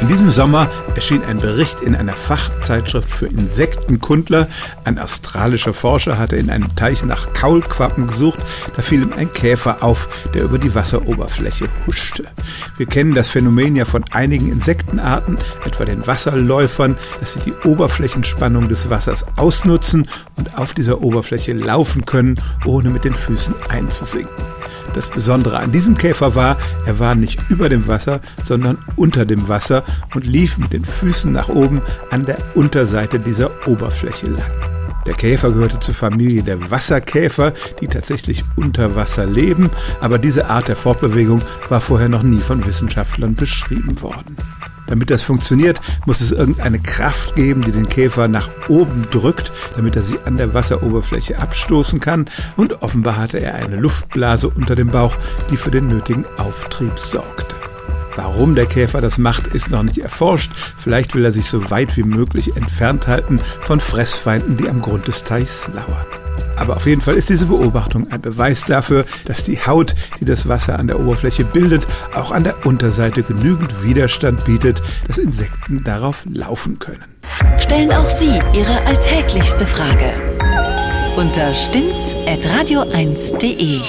In diesem Sommer erschien ein Bericht in einer Fachzeitschrift für Insektenkundler. Ein australischer Forscher hatte in einem Teich nach Kaulquappen gesucht. Da fiel ihm ein Käfer auf, der über die Wasseroberfläche huschte. Wir kennen das Phänomen ja von einigen Insektenarten, etwa den Wasserläufern, dass sie die Oberflächenspannung des Wassers ausnutzen und auf dieser Oberfläche laufen können, ohne mit den Füßen einzusinken. Das Besondere an diesem Käfer war, er war nicht über dem Wasser, sondern unter dem Wasser und lief mit den Füßen nach oben an der Unterseite dieser Oberfläche lang. Der Käfer gehörte zur Familie der Wasserkäfer, die tatsächlich unter Wasser leben, aber diese Art der Fortbewegung war vorher noch nie von Wissenschaftlern beschrieben worden. Damit das funktioniert, muss es irgendeine Kraft geben, die den Käfer nach oben drückt, damit er sich an der Wasseroberfläche abstoßen kann. Und offenbar hatte er eine Luftblase unter dem Bauch, die für den nötigen Auftrieb sorgte. Warum der Käfer das macht, ist noch nicht erforscht. Vielleicht will er sich so weit wie möglich entfernt halten von Fressfeinden, die am Grund des Teichs lauern. Aber auf jeden Fall ist diese Beobachtung ein Beweis dafür, dass die Haut, die das Wasser an der Oberfläche bildet, auch an der Unterseite genügend Widerstand bietet, dass Insekten darauf laufen können. Stellen auch Sie Ihre alltäglichste Frage unter stimmtz.radio1.de.